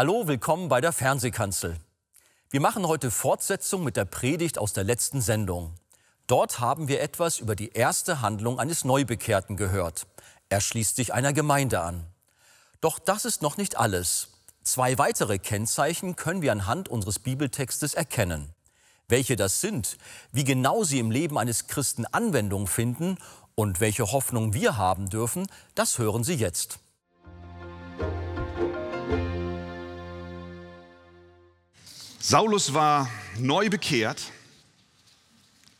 Hallo, willkommen bei der Fernsehkanzel. Wir machen heute Fortsetzung mit der Predigt aus der letzten Sendung. Dort haben wir etwas über die erste Handlung eines Neubekehrten gehört. Er schließt sich einer Gemeinde an. Doch das ist noch nicht alles. Zwei weitere Kennzeichen können wir anhand unseres Bibeltextes erkennen. Welche das sind, wie genau sie im Leben eines Christen Anwendung finden und welche Hoffnung wir haben dürfen, das hören Sie jetzt. Saulus war neu bekehrt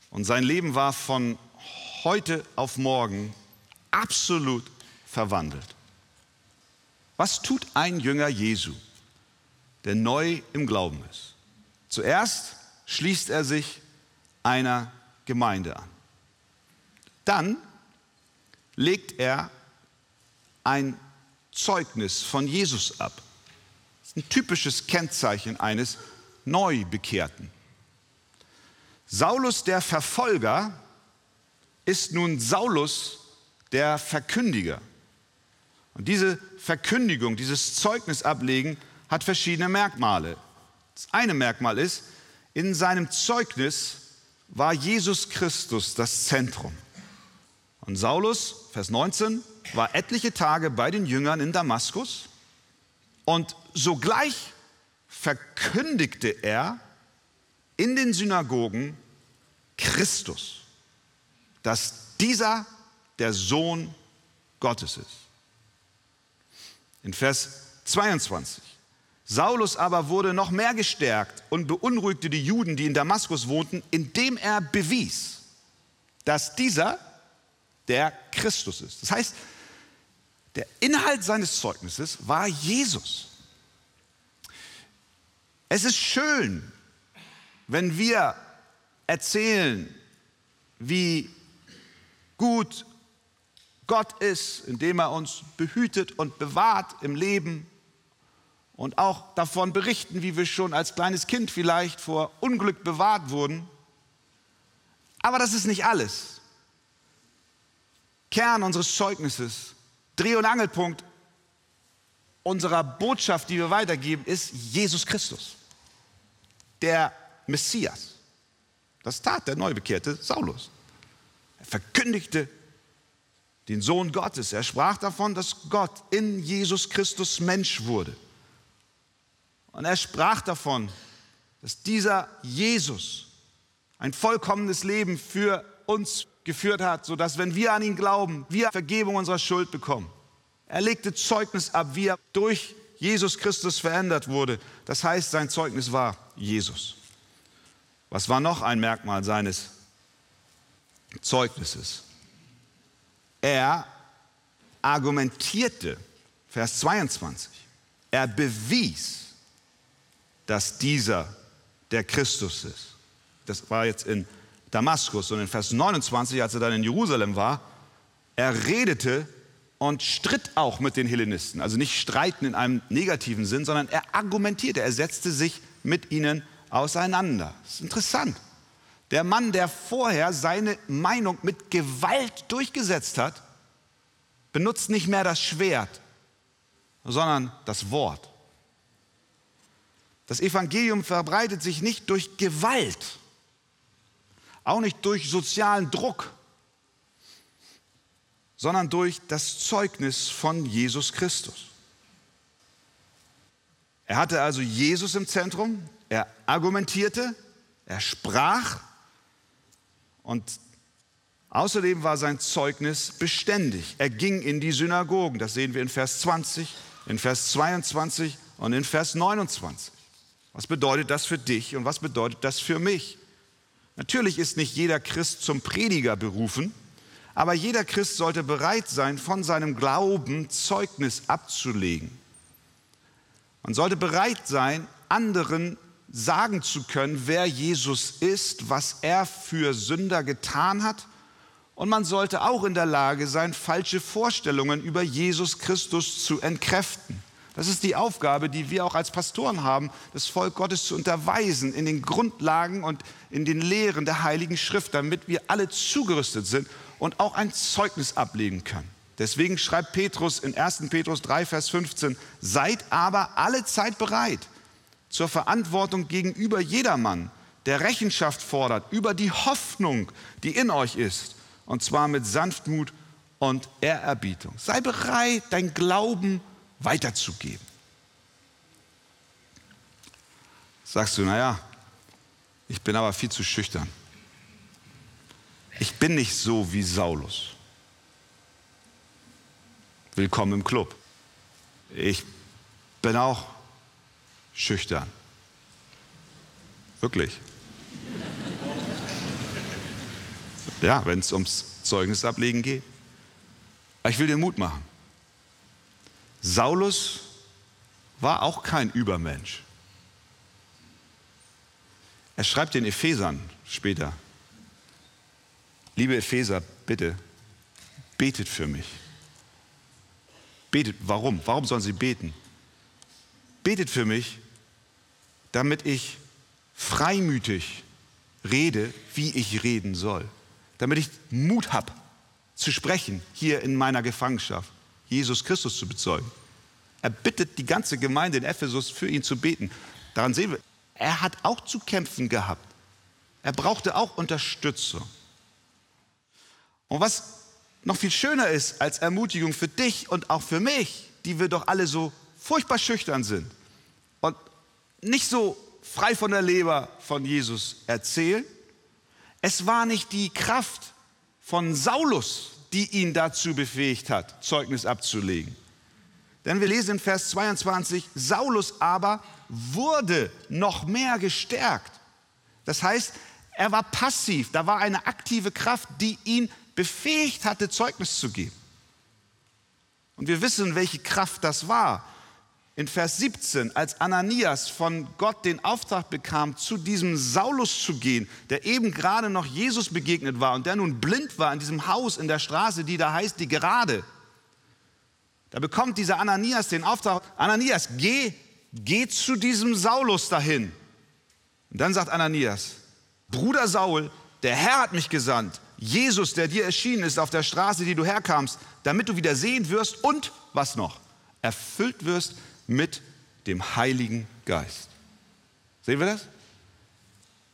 und sein Leben war von heute auf morgen absolut verwandelt. Was tut ein Jünger Jesu, der neu im Glauben ist? Zuerst schließt er sich einer Gemeinde an. Dann legt er ein Zeugnis von Jesus ab. Das ist ein typisches Kennzeichen eines Neubekehrten. Saulus der Verfolger ist nun Saulus der Verkündiger. Und diese Verkündigung, dieses Zeugnisablegen hat verschiedene Merkmale. Das eine Merkmal ist, in seinem Zeugnis war Jesus Christus das Zentrum. Und Saulus, Vers 19, war etliche Tage bei den Jüngern in Damaskus und sogleich verkündigte er in den Synagogen Christus, dass dieser der Sohn Gottes ist. In Vers 22. Saulus aber wurde noch mehr gestärkt und beunruhigte die Juden, die in Damaskus wohnten, indem er bewies, dass dieser der Christus ist. Das heißt, der Inhalt seines Zeugnisses war Jesus. Es ist schön, wenn wir erzählen, wie gut Gott ist, indem er uns behütet und bewahrt im Leben und auch davon berichten, wie wir schon als kleines Kind vielleicht vor Unglück bewahrt wurden. Aber das ist nicht alles. Kern unseres Zeugnisses, Dreh- und Angelpunkt unserer Botschaft, die wir weitergeben, ist Jesus Christus der Messias. Das tat der Neubekehrte Saulus. Er verkündigte den Sohn Gottes. Er sprach davon, dass Gott in Jesus Christus Mensch wurde. Und er sprach davon, dass dieser Jesus ein vollkommenes Leben für uns geführt hat, sodass, wenn wir an ihn glauben, wir Vergebung unserer Schuld bekommen. Er legte Zeugnis ab, wie er durch Jesus Christus verändert wurde. Das heißt, sein Zeugnis war Jesus. Was war noch ein Merkmal seines Zeugnisses? Er argumentierte, Vers 22, er bewies, dass dieser der Christus ist. Das war jetzt in Damaskus und in Vers 29, als er dann in Jerusalem war, er redete und stritt auch mit den Hellenisten. Also nicht streiten in einem negativen Sinn, sondern er argumentierte, er setzte sich mit ihnen auseinander. Das ist interessant. Der Mann, der vorher seine Meinung mit Gewalt durchgesetzt hat, benutzt nicht mehr das Schwert, sondern das Wort. Das Evangelium verbreitet sich nicht durch Gewalt, auch nicht durch sozialen Druck, sondern durch das Zeugnis von Jesus Christus. Er hatte also Jesus im Zentrum, er argumentierte, er sprach und außerdem war sein Zeugnis beständig. Er ging in die Synagogen, das sehen wir in Vers 20, in Vers 22 und in Vers 29. Was bedeutet das für dich und was bedeutet das für mich? Natürlich ist nicht jeder Christ zum Prediger berufen, aber jeder Christ sollte bereit sein, von seinem Glauben Zeugnis abzulegen. Man sollte bereit sein, anderen sagen zu können, wer Jesus ist, was er für Sünder getan hat. Und man sollte auch in der Lage sein, falsche Vorstellungen über Jesus Christus zu entkräften. Das ist die Aufgabe, die wir auch als Pastoren haben, das Volk Gottes zu unterweisen in den Grundlagen und in den Lehren der Heiligen Schrift, damit wir alle zugerüstet sind und auch ein Zeugnis ablegen können. Deswegen schreibt Petrus in 1. Petrus 3, Vers 15, seid aber alle Zeit bereit zur Verantwortung gegenüber jedermann, der Rechenschaft fordert über die Hoffnung, die in euch ist, und zwar mit Sanftmut und Ehrerbietung. Sei bereit, dein Glauben weiterzugeben. Sagst du, naja, ich bin aber viel zu schüchtern. Ich bin nicht so wie Saulus. Willkommen im Club. Ich bin auch schüchtern. Wirklich. Ja, wenn es ums Zeugnisablegen geht. Aber ich will dir Mut machen. Saulus war auch kein Übermensch. Er schreibt den Ephesern später. Liebe Epheser, bitte, betet für mich. Betet, warum? Warum sollen sie beten? Betet für mich, damit ich freimütig rede, wie ich reden soll. Damit ich Mut habe, zu sprechen hier in meiner Gefangenschaft, Jesus Christus zu bezeugen. Er bittet die ganze Gemeinde in Ephesus für ihn zu beten. Daran sehen wir, er hat auch zu kämpfen gehabt. Er brauchte auch Unterstützung. Und was noch viel schöner ist als Ermutigung für dich und auch für mich, die wir doch alle so furchtbar schüchtern sind und nicht so frei von der Leber von Jesus erzählen. Es war nicht die Kraft von Saulus, die ihn dazu befähigt hat, Zeugnis abzulegen. Denn wir lesen in Vers 22, Saulus aber wurde noch mehr gestärkt. Das heißt, er war passiv, da war eine aktive Kraft, die ihn befähigt hatte, Zeugnis zu geben. Und wir wissen, welche Kraft das war. In Vers 17, als Ananias von Gott den Auftrag bekam, zu diesem Saulus zu gehen, der eben gerade noch Jesus begegnet war und der nun blind war in diesem Haus in der Straße, die da heißt die Gerade. Da bekommt dieser Ananias den Auftrag, Ananias, geh, geh zu diesem Saulus dahin. Und dann sagt Ananias, Bruder Saul, der Herr hat mich gesandt, Jesus, der dir erschienen ist auf der Straße, die du herkamst, damit du wieder sehen wirst und was noch? Erfüllt wirst mit dem Heiligen Geist. Sehen wir das?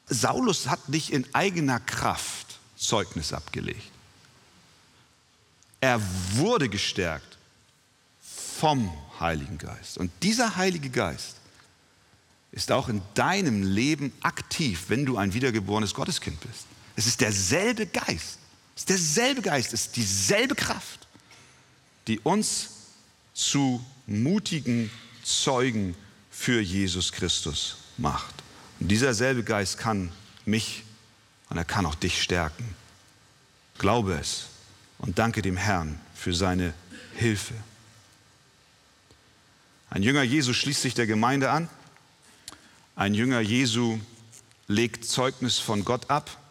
Saulus hat nicht in eigener Kraft Zeugnis abgelegt. Er wurde gestärkt vom Heiligen Geist. Und dieser Heilige Geist ist auch in deinem Leben aktiv, wenn du ein wiedergeborenes Gotteskind bist. Es ist derselbe Geist. Es ist derselbe Geist, es ist dieselbe Kraft, die uns zu mutigen Zeugen für Jesus Christus macht. Und dieser selbe Geist kann mich und er kann auch dich stärken. Glaube es und danke dem Herrn für seine Hilfe. Ein Jünger Jesu schließt sich der Gemeinde an. Ein Jünger Jesu legt Zeugnis von Gott ab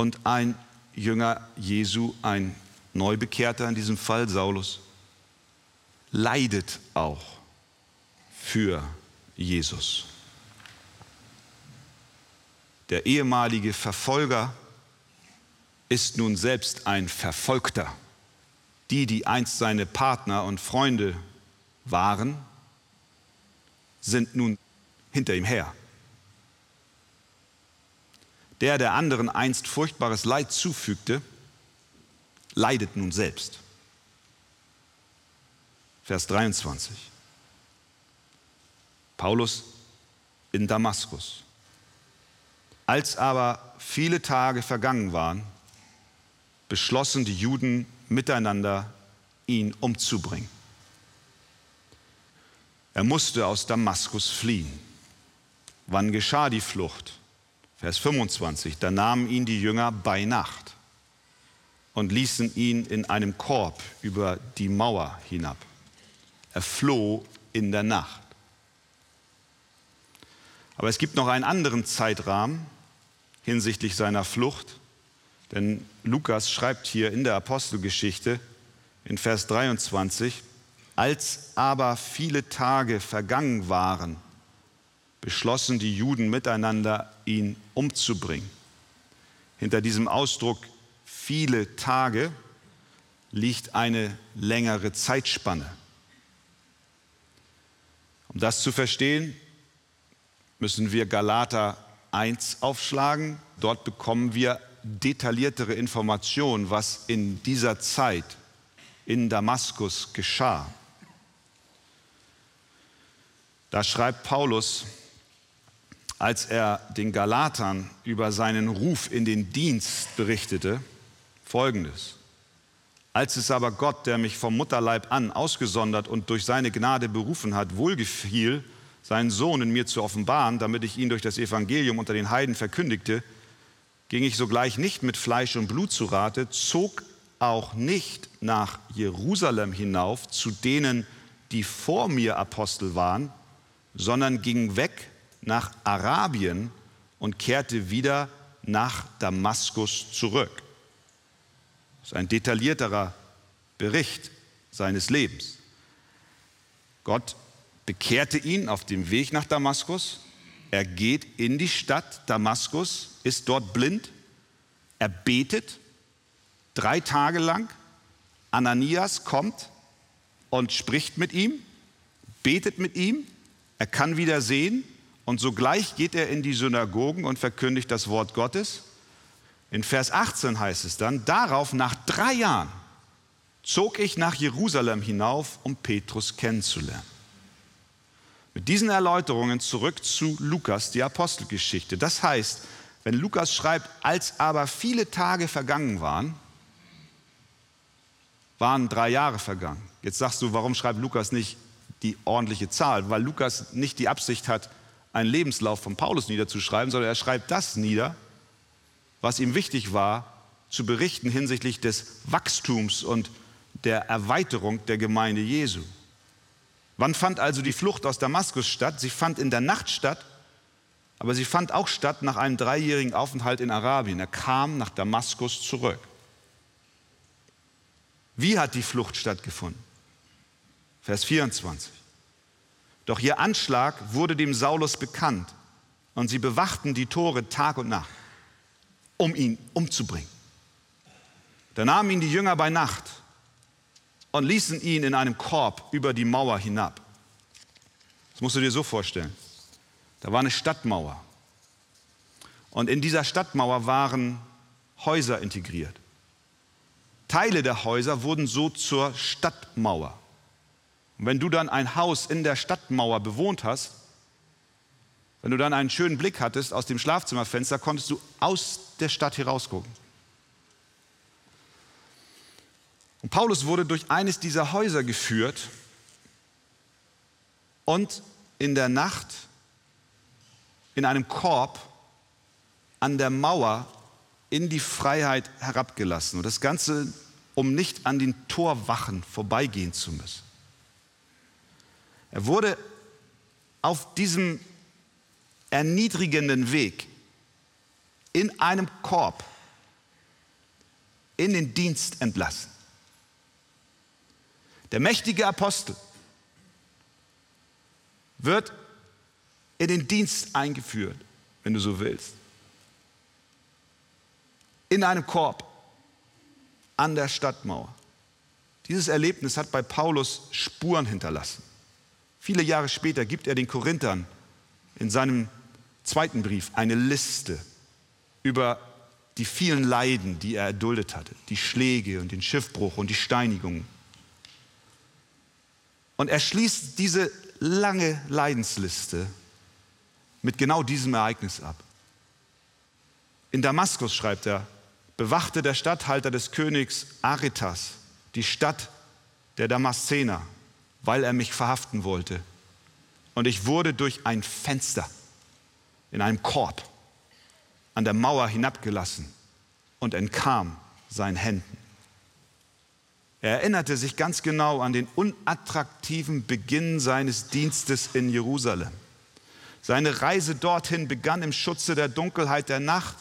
und ein Jünger Jesu, ein Neubekehrter in diesem Fall, Saulus, leidet auch für Jesus. Der ehemalige Verfolger ist nun selbst ein Verfolgter. Die, die einst seine Partner und Freunde waren, sind nun hinter ihm her. Der, der anderen einst furchtbares Leid zufügte, leidet nun selbst. Vers 23. Paulus in Damaskus. Als aber viele Tage vergangen waren, beschlossen die Juden miteinander, ihn umzubringen. Er musste aus Damaskus fliehen. Wann geschah die Flucht? Vers 25, da nahmen ihn die Jünger bei Nacht und ließen ihn in einem Korb über die Mauer hinab. Er floh in der Nacht. Aber es gibt noch einen anderen Zeitrahmen hinsichtlich seiner Flucht, denn Lukas schreibt hier in der Apostelgeschichte in Vers 23, als aber viele Tage vergangen waren, beschlossen die Juden miteinander, ihn umzubringen. Hinter diesem Ausdruck viele Tage liegt eine längere Zeitspanne. Um das zu verstehen, müssen wir Galater 1 aufschlagen. Dort bekommen wir detailliertere Informationen, was in dieser Zeit in Damaskus geschah. Da schreibt Paulus, als er den Galatern über seinen Ruf in den Dienst berichtete, folgendes. Als es aber Gott, der mich vom Mutterleib an ausgesondert und durch seine Gnade berufen hat, wohlgefiel, seinen Sohn in mir zu offenbaren, damit ich ihn durch das Evangelium unter den Heiden verkündigte, ging ich sogleich nicht mit Fleisch und Blut zu Rate, zog auch nicht nach Jerusalem hinauf zu denen, die vor mir Apostel waren, sondern ging weg nach Arabien und kehrte wieder nach Damaskus zurück. Das ist ein detaillierterer Bericht seines Lebens. Gott bekehrte ihn auf dem Weg nach Damaskus. Er geht in die Stadt Damaskus, ist dort blind. Er betet drei Tage lang. Ananias kommt und spricht mit ihm, betet mit ihm. Er kann wieder sehen und sogleich geht er in die Synagogen und verkündigt das Wort Gottes. In Vers 18 heißt es dann, darauf nach drei Jahren zog ich nach Jerusalem hinauf, um Petrus kennenzulernen. Mit diesen Erläuterungen zurück zu Lukas, die Apostelgeschichte. Das heißt, wenn Lukas schreibt, als aber viele Tage vergangen waren, waren drei Jahre vergangen. Jetzt sagst du, warum schreibt Lukas nicht die ordentliche Zahl? Weil Lukas nicht die Absicht hat, einen Lebenslauf von Paulus niederzuschreiben, sondern er schreibt das nieder, was ihm wichtig war, zu berichten hinsichtlich des Wachstums und der Erweiterung der Gemeinde Jesu. Wann fand also die Flucht aus Damaskus statt? Sie fand in der Nacht statt, aber sie fand auch statt nach einem dreijährigen Aufenthalt in Arabien. Er kam nach Damaskus zurück. Wie hat die Flucht stattgefunden? Vers 24. Doch ihr Anschlag wurde dem Saulus bekannt und sie bewachten die Tore Tag und Nacht um ihn umzubringen. Da nahmen ihn die Jünger bei Nacht und ließen ihn in einem Korb über die Mauer hinab. Das musst du dir so vorstellen. Da war eine Stadtmauer. Und in dieser Stadtmauer waren Häuser integriert. Teile der Häuser wurden so zur Stadtmauer. Und wenn du dann ein Haus in der Stadtmauer bewohnt hast, wenn du dann einen schönen Blick hattest aus dem Schlafzimmerfenster, konntest du aus der Stadt herausgucken. Und Paulus wurde durch eines dieser Häuser geführt und in der Nacht in einem Korb an der Mauer in die Freiheit herabgelassen. Und das Ganze, um nicht an den Torwachen vorbeigehen zu müssen. Er wurde auf diesem erniedrigenden Weg in einem Korb in den Dienst entlassen. Der mächtige Apostel wird in den Dienst eingeführt, wenn du so willst. In einem Korb an der Stadtmauer. Dieses Erlebnis hat bei Paulus Spuren hinterlassen. Viele Jahre später gibt er den Korinthern in seinem zweiten Brief eine Liste über die vielen Leiden, die er erduldet hatte, die Schläge und den Schiffbruch und die Steinigungen. Und er schließt diese lange Leidensliste mit genau diesem Ereignis ab. In Damaskus schreibt er, bewachte der Statthalter des Königs Aretas die Stadt der Damaszener, weil er mich verhaften wollte. Und ich wurde durch ein Fenster in einem Korb an der Mauer hinabgelassen und entkam seinen Händen. Er erinnerte sich ganz genau an den unattraktiven Beginn seines Dienstes in Jerusalem. Seine Reise dorthin begann im Schutze der Dunkelheit der Nacht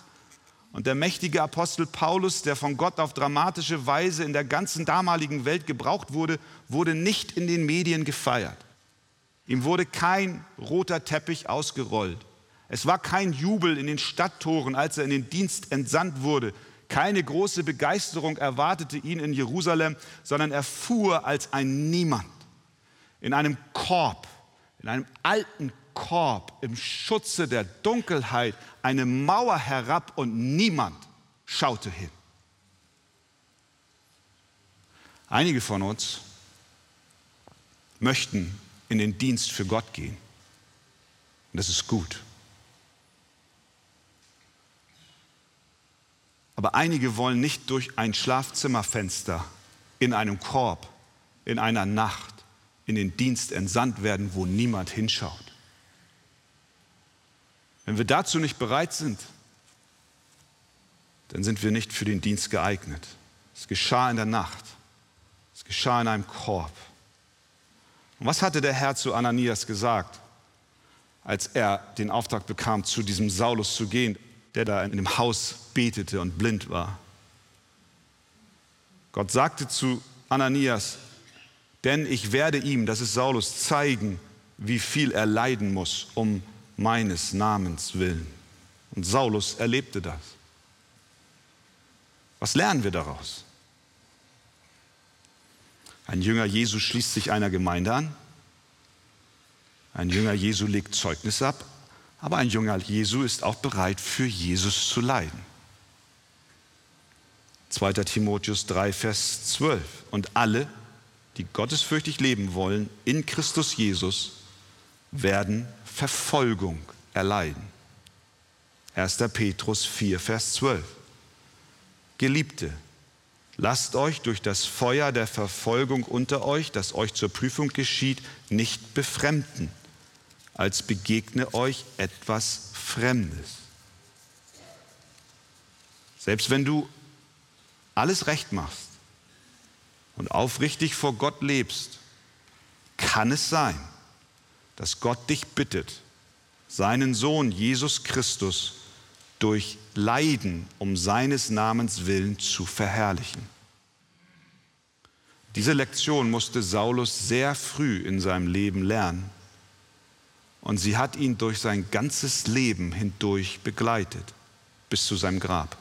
und der mächtige Apostel Paulus, der von Gott auf dramatische Weise in der ganzen damaligen Welt gebraucht wurde, wurde nicht in den Medien gefeiert. Ihm wurde kein roter Teppich ausgerollt. Es war kein Jubel in den Stadttoren, als er in den Dienst entsandt wurde. Keine große Begeisterung erwartete ihn in Jerusalem, sondern er fuhr als ein Niemand in einem Korb, in einem alten Korb im Schutze der Dunkelheit eine Mauer herab und niemand schaute hin. Einige von uns möchten in den Dienst für Gott gehen. Und das ist gut. Aber einige wollen nicht durch ein Schlafzimmerfenster in einem Korb, in einer Nacht in den Dienst entsandt werden, wo niemand hinschaut. Wenn wir dazu nicht bereit sind, dann sind wir nicht für den Dienst geeignet. Es geschah in der Nacht. Es geschah in einem Korb. Und was hatte der Herr zu Ananias gesagt, als er den Auftrag bekam, zu diesem Saulus zu gehen, der da in dem Haus betete und blind war? Gott sagte zu Ananias, denn ich werde ihm, das ist Saulus, zeigen, wie viel er leiden muss um meines Namens willen. Und Saulus erlebte das. Was lernen wir daraus? Ein Jünger Jesu schließt sich einer Gemeinde an. Ein Jünger Jesu legt Zeugnis ab. Aber ein Jünger Jesu ist auch bereit, für Jesus zu leiden. 2. Timotheus 3, Vers 12. Und alle, die gottesfürchtig leben wollen in Christus Jesus, werden Verfolgung erleiden. 1. Petrus 4, Vers 12. Geliebte, lasst euch durch das Feuer der Verfolgung unter euch, das euch zur Prüfung geschieht, nicht befremden, als begegne euch etwas Fremdes. Selbst wenn du alles recht machst, und aufrichtig vor Gott lebst, kann es sein, dass Gott dich bittet, seinen Sohn Jesus Christus durch Leiden um seines Namens willen zu verherrlichen. Diese Lektion musste Saulus sehr früh in seinem Leben lernen und sie hat ihn durch sein ganzes Leben hindurch begleitet, bis zu seinem Grab.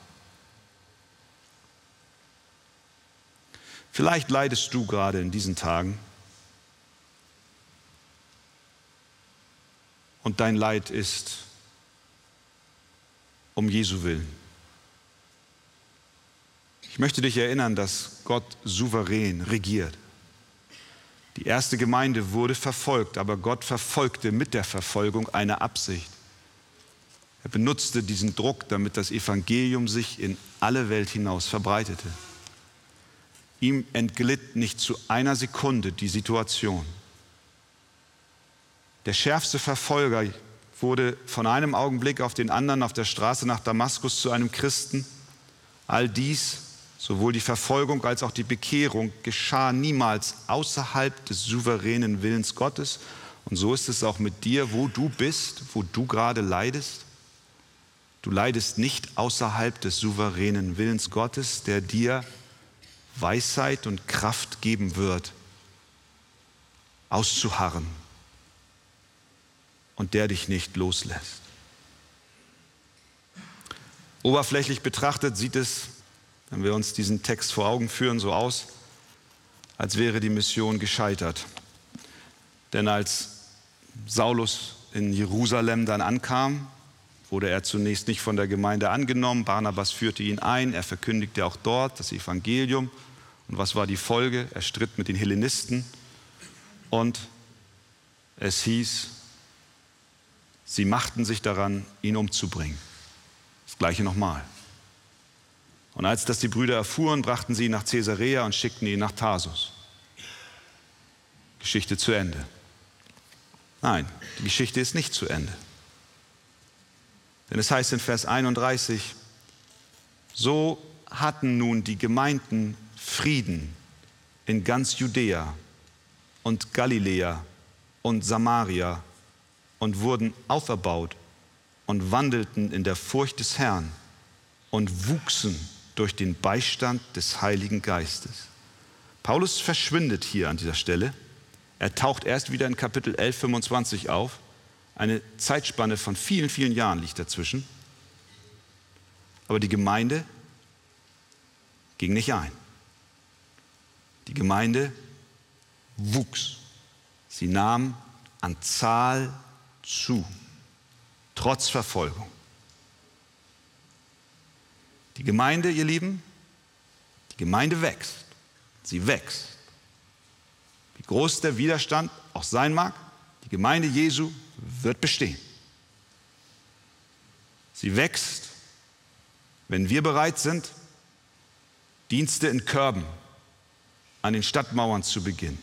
Vielleicht leidest du gerade in diesen Tagen und dein Leid ist um Jesu willen. Ich möchte dich erinnern, dass Gott souverän regiert. Die erste Gemeinde wurde verfolgt, aber Gott verfolgte mit der Verfolgung eine Absicht. Er benutzte diesen Druck, damit das Evangelium sich in alle Welt hinaus verbreitete. Ihm entglitt nicht zu einer Sekunde die Situation. Der schärfste Verfolger wurde von einem Augenblick auf den anderen auf der Straße nach Damaskus zu einem Christen. All dies, sowohl die Verfolgung als auch die Bekehrung, geschah niemals außerhalb des souveränen Willens Gottes. Und so ist es auch mit dir, wo du bist, wo du gerade leidest. Du leidest nicht außerhalb des souveränen Willens Gottes, der dir Weisheit und Kraft geben wird, auszuharren und der dich nicht loslässt. Oberflächlich betrachtet sieht es, wenn wir uns diesen Text vor Augen führen, so aus, als wäre die Mission gescheitert. Denn als Saulus in Jerusalem dann ankam, wurde er zunächst nicht von der Gemeinde angenommen. Barnabas führte ihn ein, er verkündigte auch dort das Evangelium. Und was war die Folge? Er stritt mit den Hellenisten und es hieß, sie machten sich daran, ihn umzubringen. Das gleiche nochmal. Und als das die Brüder erfuhren, brachten sie ihn nach Caesarea und schickten ihn nach Tarsus. Geschichte zu Ende. Nein, die Geschichte ist nicht zu Ende. Denn es heißt in Vers 31, so hatten nun die Gemeinden Frieden in ganz Judäa und Galiläa und Samaria und wurden auferbaut und wandelten in der Furcht des Herrn und wuchsen durch den Beistand des Heiligen Geistes. Paulus verschwindet hier an dieser Stelle. Er taucht erst wieder in Kapitel 11, 25 auf. Eine Zeitspanne von vielen, vielen Jahren liegt dazwischen. Aber die Gemeinde ging nicht ein. Die Gemeinde wuchs. Sie nahm an Zahl zu, trotz Verfolgung. Die Gemeinde, ihr Lieben, die Gemeinde wächst. Sie wächst. Wie groß der Widerstand auch sein mag, die Gemeinde Jesu wird bestehen. Sie wächst, wenn wir bereit sind, Dienste in Körben an den Stadtmauern zu beginnen.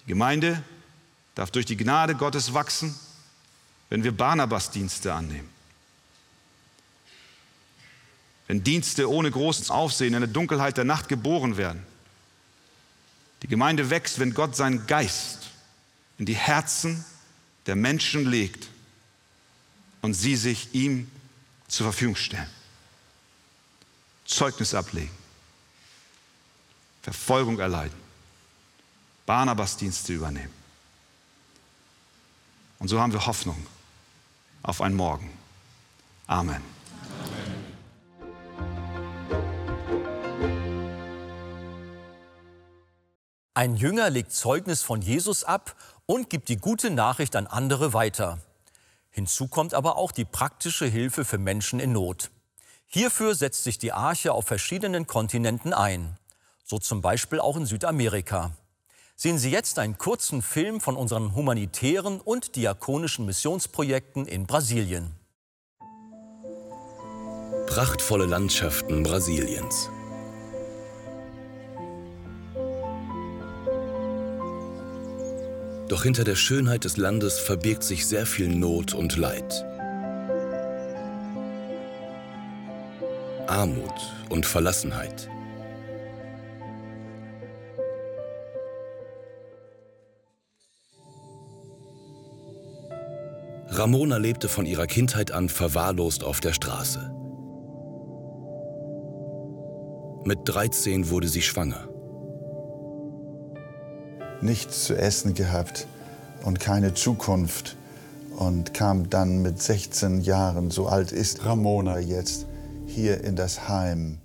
Die Gemeinde darf durch die Gnade Gottes wachsen, wenn wir Barnabas-Dienste annehmen. Wenn Dienste ohne großes Aufsehen in der Dunkelheit der Nacht geboren werden. Die Gemeinde wächst, wenn Gott seinen Geist in die Herzen der Menschen legt und sie sich ihm zur Verfügung stellen. Zeugnis ablegen, Verfolgung erleiden, Barnabas Dienste übernehmen. Und so haben wir Hoffnung auf ein Morgen. Amen. Ein Jünger legt Zeugnis von Jesus ab und gibt die gute Nachricht an andere weiter. Hinzu kommt aber auch die praktische Hilfe für Menschen in Not. Hierfür setzt sich die Arche auf verschiedenen Kontinenten ein, so zum Beispiel auch in Südamerika. Sehen Sie jetzt einen kurzen Film von unseren humanitären und diakonischen Missionsprojekten in Brasilien. Prachtvolle Landschaften Brasiliens. Doch hinter der Schönheit des Landes verbirgt sich sehr viel Not und Leid. Armut und Verlassenheit. Ramona lebte von ihrer Kindheit an verwahrlost auf der Straße. Mit 13 wurde sie schwanger nichts zu essen gehabt und keine Zukunft und kam dann mit 16 Jahren, so alt ist Ramona jetzt, hier in das Heim.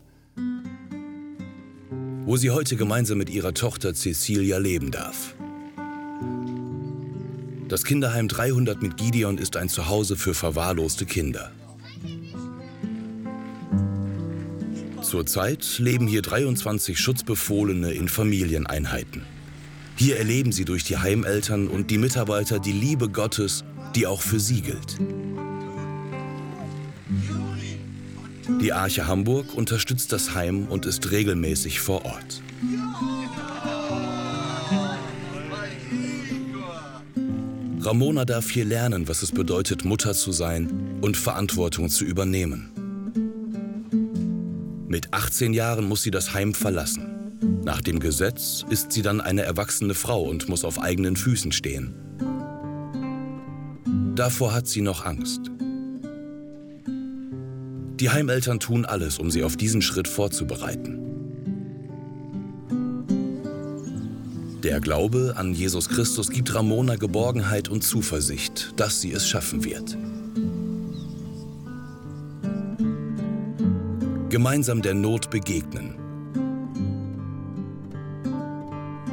Wo sie heute gemeinsam mit ihrer Tochter Cecilia leben darf. Das Kinderheim 300 mit Gideon ist ein Zuhause für verwahrloste Kinder. Zurzeit leben hier 23 Schutzbefohlene in Familieneinheiten. Hier erleben sie durch die Heimeltern und die Mitarbeiter die Liebe Gottes, die auch für sie gilt. Die Arche Hamburg unterstützt das Heim und ist regelmäßig vor Ort. Ramona darf hier lernen, was es bedeutet, Mutter zu sein und Verantwortung zu übernehmen. Mit 18 Jahren muss sie das Heim verlassen. Nach dem Gesetz ist sie dann eine erwachsene Frau und muss auf eigenen Füßen stehen. Davor hat sie noch Angst. Die Heimeltern tun alles, um sie auf diesen Schritt vorzubereiten. Der Glaube an Jesus Christus gibt Ramona Geborgenheit und Zuversicht, dass sie es schaffen wird. Gemeinsam der Not begegnen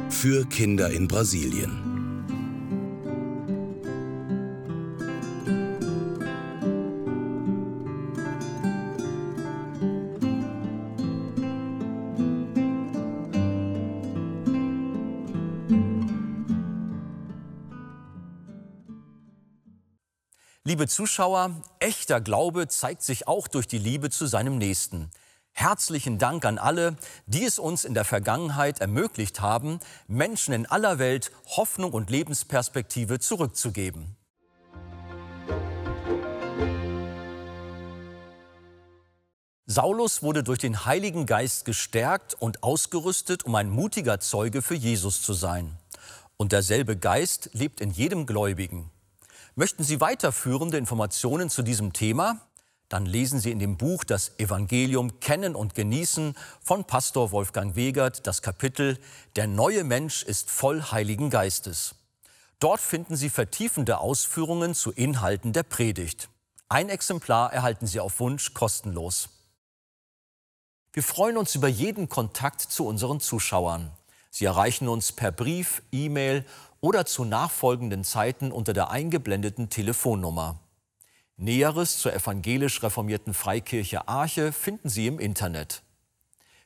für Kinder in Brasilien. Liebe Zuschauer, echter Glaube zeigt sich auch durch die Liebe zu seinem Nächsten. Herzlichen Dank an alle, die es uns in der Vergangenheit ermöglicht haben, Menschen in aller Welt Hoffnung und Lebensperspektive zurückzugeben. Saulus wurde durch den Heiligen Geist gestärkt und ausgerüstet, um ein mutiger Zeuge für Jesus zu sein. Und derselbe Geist lebt in jedem Gläubigen. Möchten Sie weiterführende Informationen zu diesem Thema? dann lesen Sie in dem Buch Das Evangelium Kennen und Genießen von Pastor Wolfgang Wegert das Kapitel Der neue Mensch ist voll Heiligen Geistes. Dort finden Sie vertiefende Ausführungen zu Inhalten der Predigt. Ein Exemplar erhalten Sie auf Wunsch kostenlos. Wir freuen uns über jeden Kontakt zu unseren Zuschauern. Sie erreichen uns per Brief, E-Mail oder zu nachfolgenden Zeiten unter der eingeblendeten Telefonnummer. Näheres zur evangelisch reformierten Freikirche Arche finden Sie im Internet.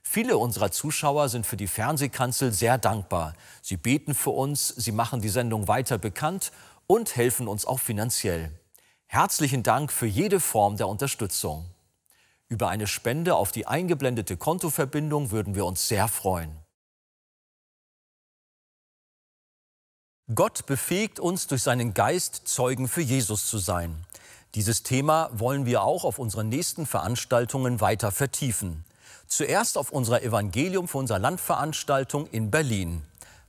Viele unserer Zuschauer sind für die Fernsehkanzel sehr dankbar. Sie beten für uns, sie machen die Sendung weiter bekannt und helfen uns auch finanziell. Herzlichen Dank für jede Form der Unterstützung. Über eine Spende auf die eingeblendete Kontoverbindung würden wir uns sehr freuen. Gott befähigt uns durch seinen Geist, Zeugen für Jesus zu sein. Dieses Thema wollen wir auch auf unseren nächsten Veranstaltungen weiter vertiefen. Zuerst auf unserer Evangelium für unser Landveranstaltung in Berlin.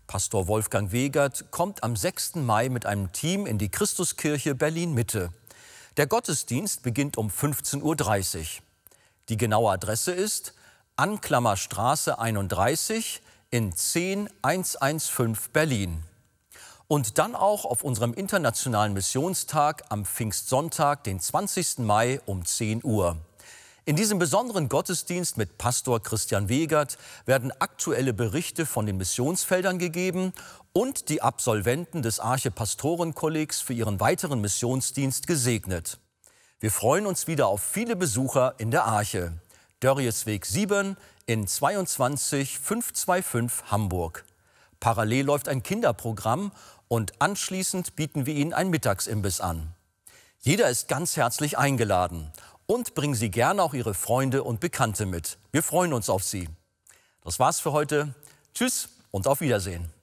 Pastor Wolfgang Wegert kommt am 6. Mai mit einem Team in die Christuskirche Berlin Mitte. Der Gottesdienst beginnt um 15.30 Uhr. Die genaue Adresse ist Anklammerstraße 31 in 10115 Berlin. Und dann auch auf unserem internationalen Missionstag am Pfingstsonntag, den 20. Mai um 10 Uhr. In diesem besonderen Gottesdienst mit Pastor Christian Wegert werden aktuelle Berichte von den Missionsfeldern gegeben und die Absolventen des Arche Pastorenkollegs für ihren weiteren Missionsdienst gesegnet. Wir freuen uns wieder auf viele Besucher in der Arche. Dörriesweg 7 in 22525 Hamburg. Parallel läuft ein Kinderprogramm und anschließend bieten wir Ihnen ein Mittagsimbiss an. Jeder ist ganz herzlich eingeladen und bringen Sie gerne auch Ihre Freunde und Bekannte mit. Wir freuen uns auf Sie. Das war's für heute. Tschüss und auf Wiedersehen.